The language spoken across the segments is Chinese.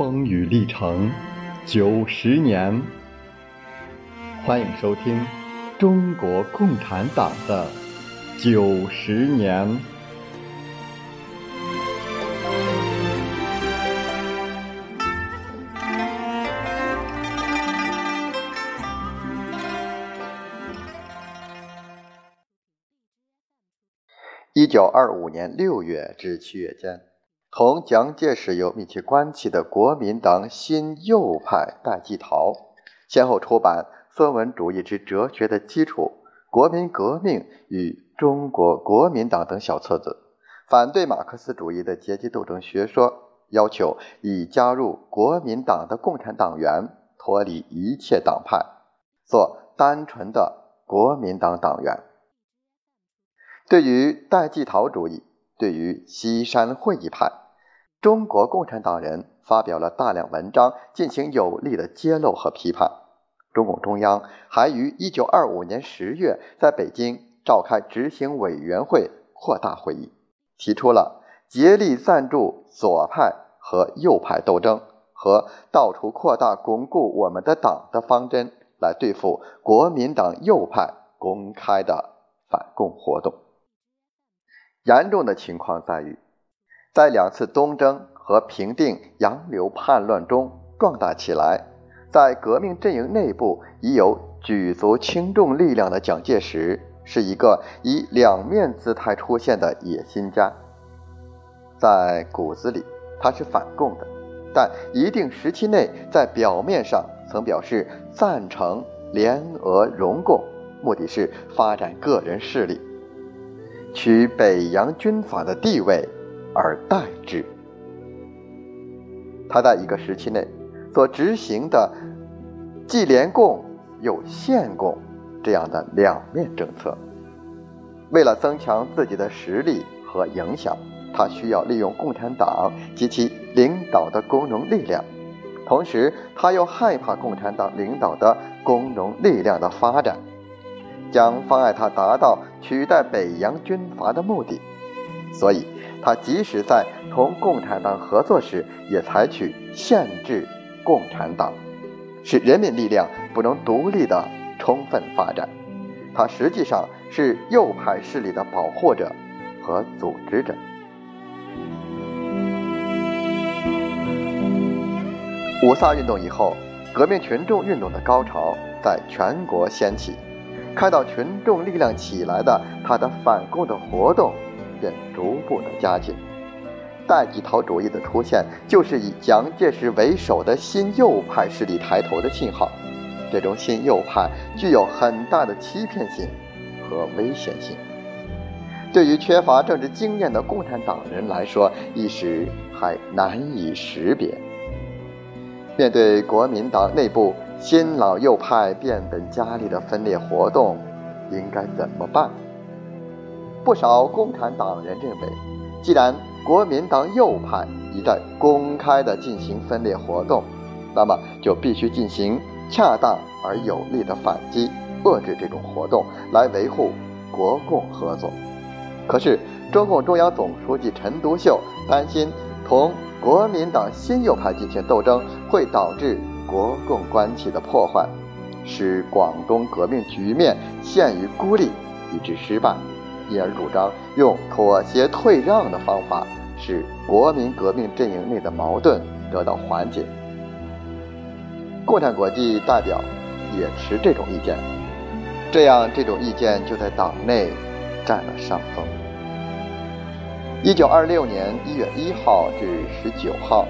风雨历程九十年，欢迎收听中国共产党的九十年。一九二五年六月至七月间。同蒋介石有密切关系的国民党新右派戴季陶，先后出版《孙文主义之哲学的基础》《国民革命与中国国民党》等小册子，反对马克思主义的阶级斗争学说，要求已加入国民党的共产党员脱离一切党派，做单纯的国民党党员。对于戴季陶主义，对于西山会议派。中国共产党人发表了大量文章，进行有力的揭露和批判。中共中央还于1925年10月在北京召开执行委员会扩大会议，提出了竭力赞助左派和右派斗争和到处扩大巩固我们的党的方针，来对付国民党右派公开的反共活动。严重的情况在于。在两次东征和平定洋流叛乱中壮大起来，在革命阵营内部已有举足轻重力量的蒋介石，是一个以两面姿态出现的野心家。在骨子里，他是反共的，但一定时期内，在表面上曾表示赞成联俄容共，目的是发展个人势力，取北洋军阀的地位。而代之。他在一个时期内所执行的既联共又限共这样的两面政策，为了增强自己的实力和影响，他需要利用共产党及其领导的工农力量，同时他又害怕共产党领导的工农力量的发展将妨碍他达到取代北洋军阀的目的，所以。他即使在同共产党合作时，也采取限制共产党，使人民力量不能独立的充分发展。他实际上是右派势力的保护者和组织者。五卅运动以后，革命群众运动的高潮在全国掀起，看到群众力量起来的，他的反共的活动。便逐步的加紧，戴季陶主义的出现，就是以蒋介石为首的新右派势力抬头的信号。这种新右派具有很大的欺骗性和危险性，对于缺乏政治经验的共产党人来说，一时还难以识别。面对国民党内部新老右派变本加厉的分裂活动，应该怎么办？不少共产党人认为，既然国民党右派已在公开的进行分裂活动，那么就必须进行恰当而有力的反击，遏制这种活动，来维护国共合作。可是，中共中央总书记陈独秀担心同国民党新右派进行斗争会导致国共关系的破坏，使广东革命局面陷于孤立，以致失败。因而主张用妥协退让的方法，使国民革命阵营内的矛盾得到缓解。共产国际代表也持这种意见，这样这种意见就在党内占了上风。一九二六年一月一号至十九号，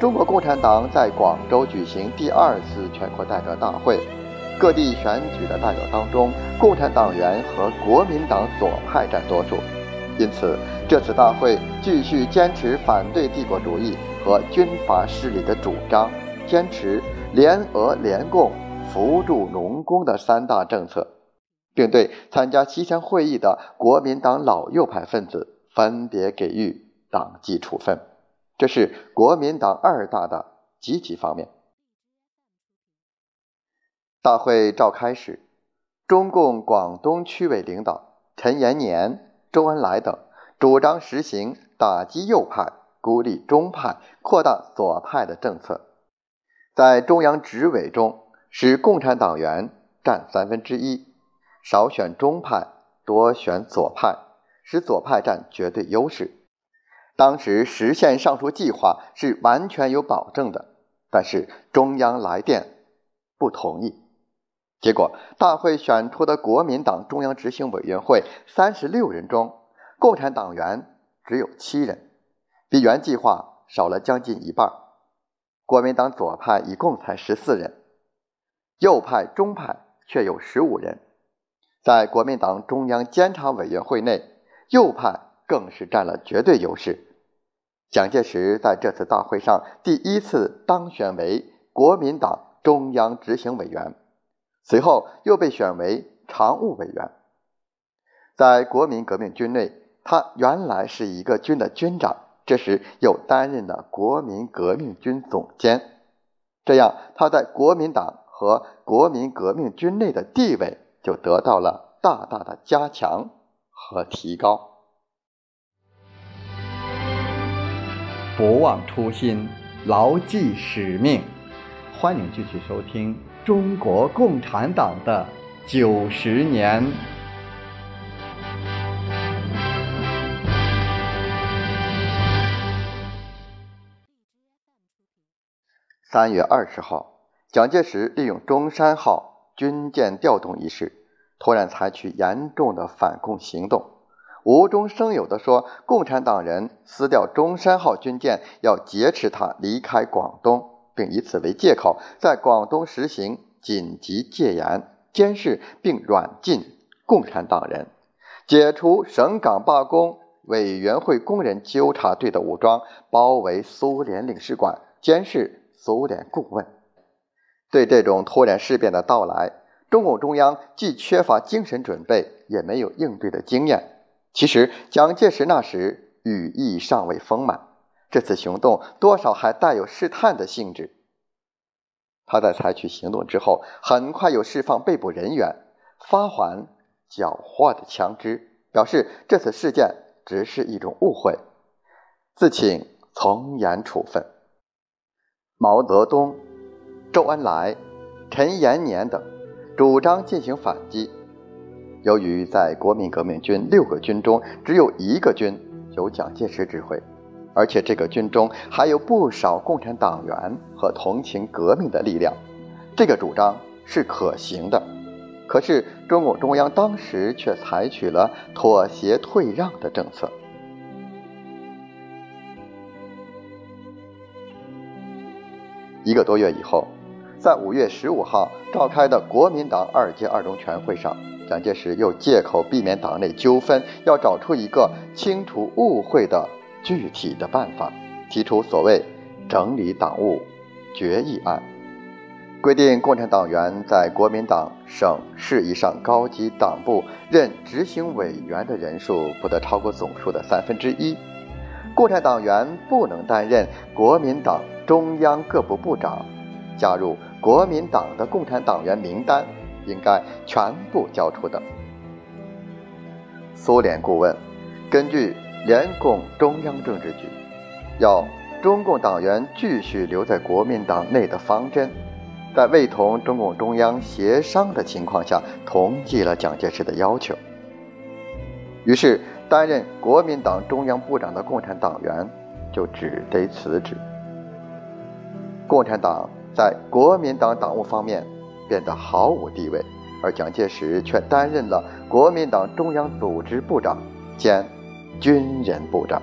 中国共产党在广州举行第二次全国代表大会。各地选举的代表当中，共产党员和国民党左派占多数，因此这次大会继续坚持反对帝国主义和军阀势力的主张，坚持联俄联共、扶助农工的三大政策，并对参加西乡会议的国民党老右派分子分别给予党纪处分，这是国民党二大的积极方面。大会召开时，中共广东区委领导陈延年、周恩来等主张实行打击右派、孤立中派、扩大左派的政策，在中央执委中使共产党员占三分之一，少选中派，多选左派，使左派占绝对优势。当时实现上述计划是完全有保证的，但是中央来电不同意。结果，大会选出的国民党中央执行委员会三十六人中，共产党员只有七人，比原计划少了将近一半。国民党左派一共才十四人，右派、中派却有十五人。在国民党中央监察委员会内，右派更是占了绝对优势。蒋介石在这次大会上第一次当选为国民党中央执行委员。随后又被选为常务委员。在国民革命军内，他原来是一个军的军长，这时又担任了国民革命军总监。这样，他在国民党和国民革命军内的地位就得到了大大的加强和提高。不忘初心，牢记使命。欢迎继续收听。中国共产党的九十年。三月二十号，蒋介石利用中山号军舰调动一事，突然采取严重的反共行动，无中生有的说，共产党人撕掉中山号军舰，要劫持他离开广东。并以此为借口，在广东实行紧急戒严、监视并软禁共产党人，解除省港罢工委员会工人纠察队的武装，包围苏联领事馆，监视苏联顾问。对这种突然事变的到来，中共中央既缺乏精神准备，也没有应对的经验。其实，蒋介石那时羽翼尚未丰满。这次行动多少还带有试探的性质。他在采取行动之后，很快又释放被捕人员，发还缴获的枪支，表示这次事件只是一种误会，自请从严处分。毛泽东、周恩来、陈延年等主张进行反击，由于在国民革命军六个军中，只有一个军由蒋介石指挥。而且这个军中还有不少共产党员和同情革命的力量，这个主张是可行的。可是中共中央当时却采取了妥协退让的政策。一个多月以后，在五月十五号召开的国民党二届二中全会上，蒋介石又借口避免党内纠纷，要找出一个清除误会的。具体的办法，提出所谓整理党务决议案，规定共产党员在国民党省市以上高级党部任执行委员的人数不得超过总数的三分之一。共产党员不能担任国民党中央各部部长，加入国民党的共产党员名单应该全部交出的。苏联顾问根据。联共中央政治局要中共党员继续留在国民党内的方针，在未同中共中央协商的情况下，同意了蒋介石的要求。于是，担任国民党中央部长的共产党员就只得辞职。共产党在国民党党务方面变得毫无地位，而蒋介石却担任了国民党中央组织部长兼。军人部长，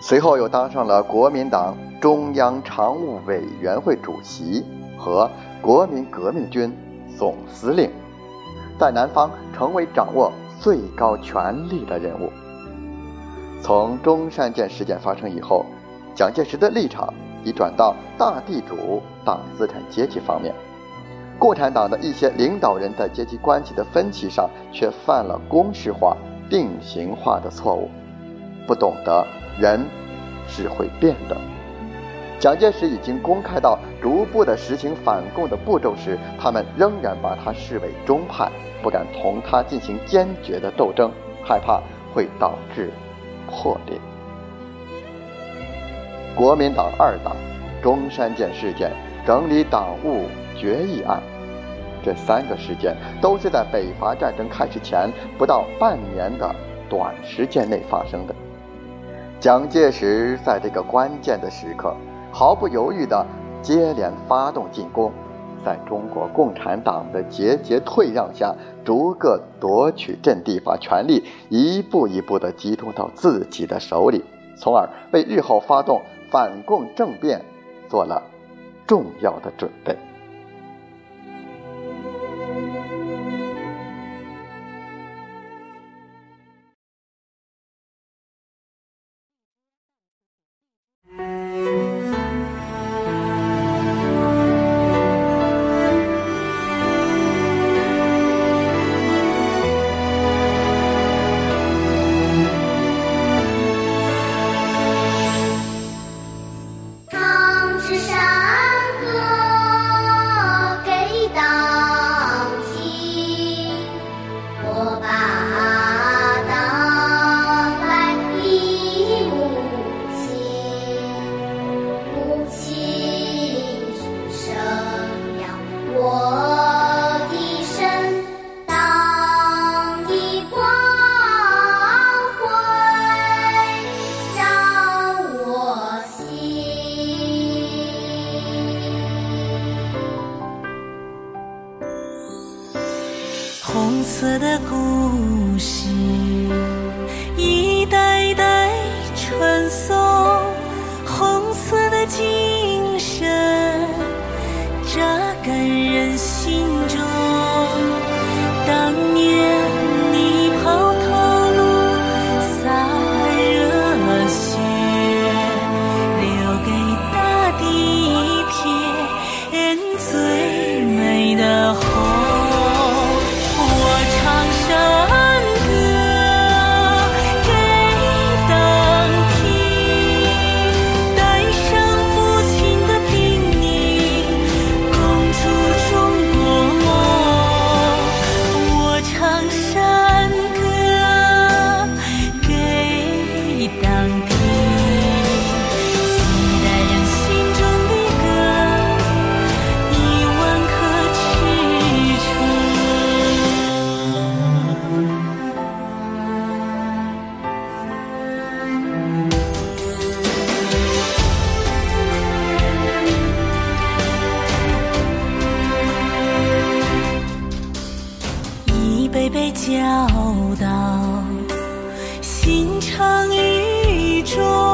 随后又当上了国民党中央常务委员会主席和国民革命军总司令，在南方成为掌握最高权力的人物。从中山舰事件发生以后，蒋介石的立场已转到大地主、大资产阶级方面，共产党的一些领导人在阶级关系的分歧上却犯了公式化、定型化的错误。不懂得人是会变的。蒋介石已经公开到逐步的实行反共的步骤时，他们仍然把他视为中派，不敢同他进行坚决的斗争，害怕会导致破裂。国民党二党、中山舰事件、整理党务决议案，这三个事件都是在北伐战争开始前不到半年的短时间内发生的。蒋介石在这个关键的时刻，毫不犹豫地接连发动进攻。在中国共产党的节节退让下，逐个夺取阵地，把权力一步一步地集中到自己的手里，从而为日后发动反共政变做了重要的准备。红色的故事，情长雨中